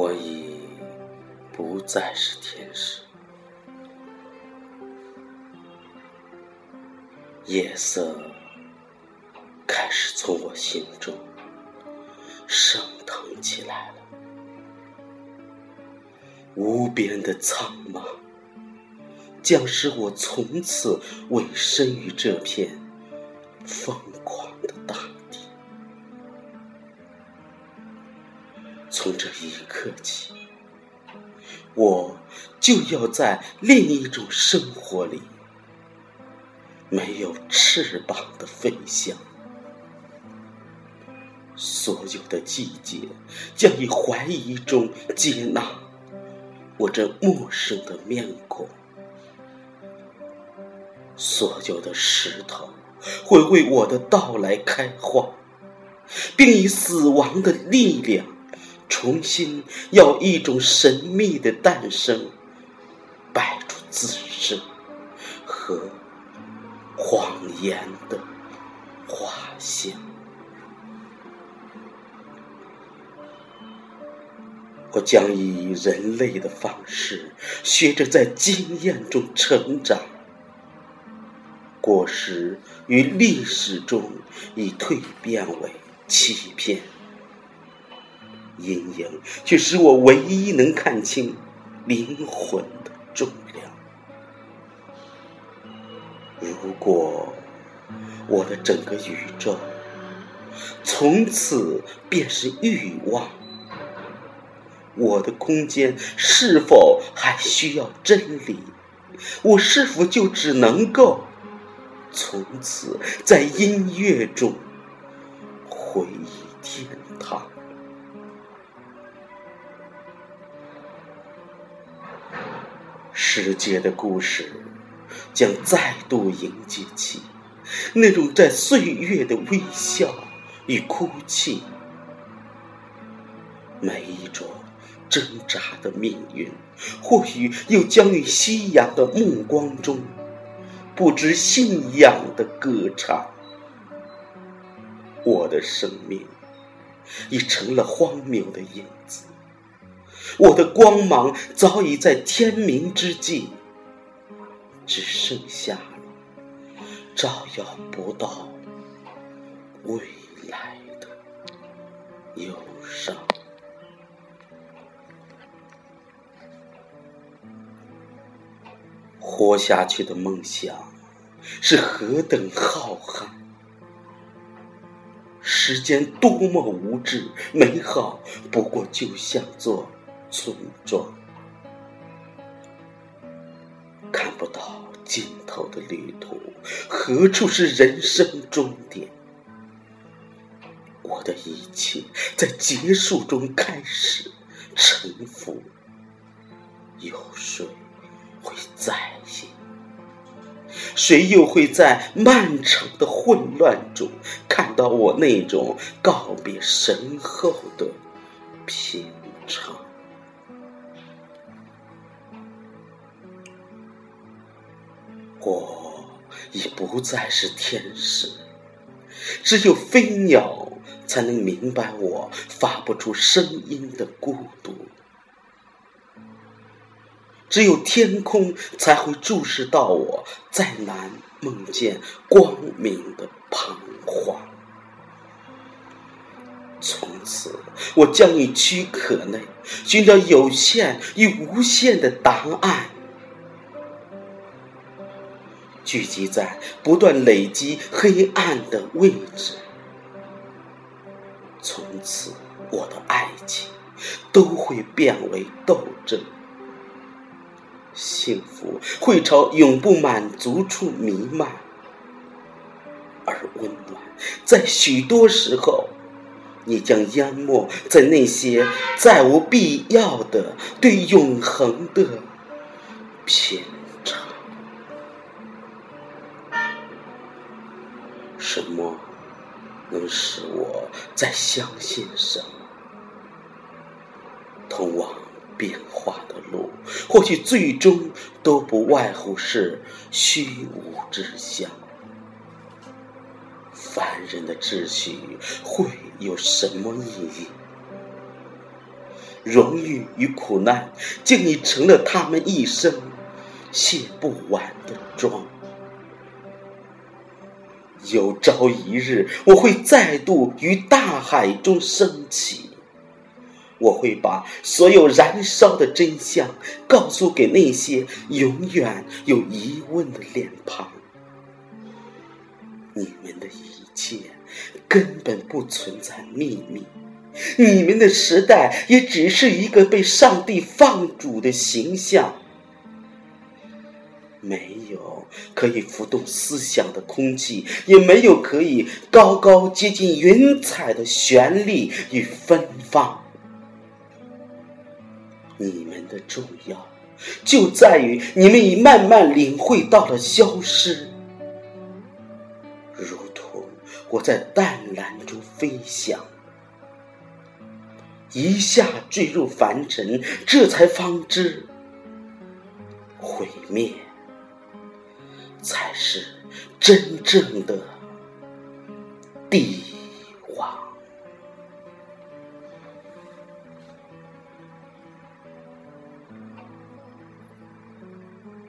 我已不再是天使，夜色开始从我心中升腾起来了，无边的苍茫将使我从此委身于这片风从这一刻起，我就要在另一种生活里，没有翅膀的飞翔。所有的季节将以怀疑中接纳我这陌生的面孔，所有的石头会为我的到来开花，并以死亡的力量。重新要一种神秘的诞生，摆出自身和谎言的画像。我将以人类的方式，学着在经验中成长。果实与历史中已蜕变为欺骗。阴影却使我唯一能看清灵魂的重量。如果我的整个宇宙从此便是欲望，我的空间是否还需要真理？我是否就只能够从此在音乐中回忆天世界的故事将再度迎接起那种在岁月的微笑与哭泣，每一种挣扎的命运，或许又将与夕阳的目光中，不知信仰的歌唱。我的生命已成了荒谬的影子。我的光芒早已在天明之际，只剩下了照耀不到未来的忧伤。活下去的梦想是何等浩瀚，时间多么无知，美好不过就像做。村庄看不到尽头的旅途，何处是人生终点？我的一切在结束中开始沉浮，有谁会在意？谁又会在漫长的混乱中看到我那种告别身后的平常？我已不再是天使，只有飞鸟才能明白我发不出声音的孤独，只有天空才会注视到我再难梦见光明的彷徨。从此，我将以躯壳内寻找有限与无限的答案。聚集在不断累积黑暗的位置，从此我的爱情都会变为斗争，幸福会朝永不满足处弥漫，而温暖在许多时候你将淹没在那些再无必要的对永恒的偏。什么能使我再相信什么？通往变化的路，或许最终都不外乎是虚无之相。凡人的秩序会有什么意义？荣誉与苦难，竟已成了他们一生卸不完的妆。有朝一日，我会再度于大海中升起，我会把所有燃烧的真相告诉给那些永远有疑问的脸庞。你们的一切根本不存在秘密，你们的时代也只是一个被上帝放逐的形象。没有可以浮动思想的空气，也没有可以高高接近云彩的旋律与芬芳。你们的重要就在于你们已慢慢领会到了消失，如同我在淡蓝中飞翔，一下坠入凡尘，这才方知毁灭。才是真正的地。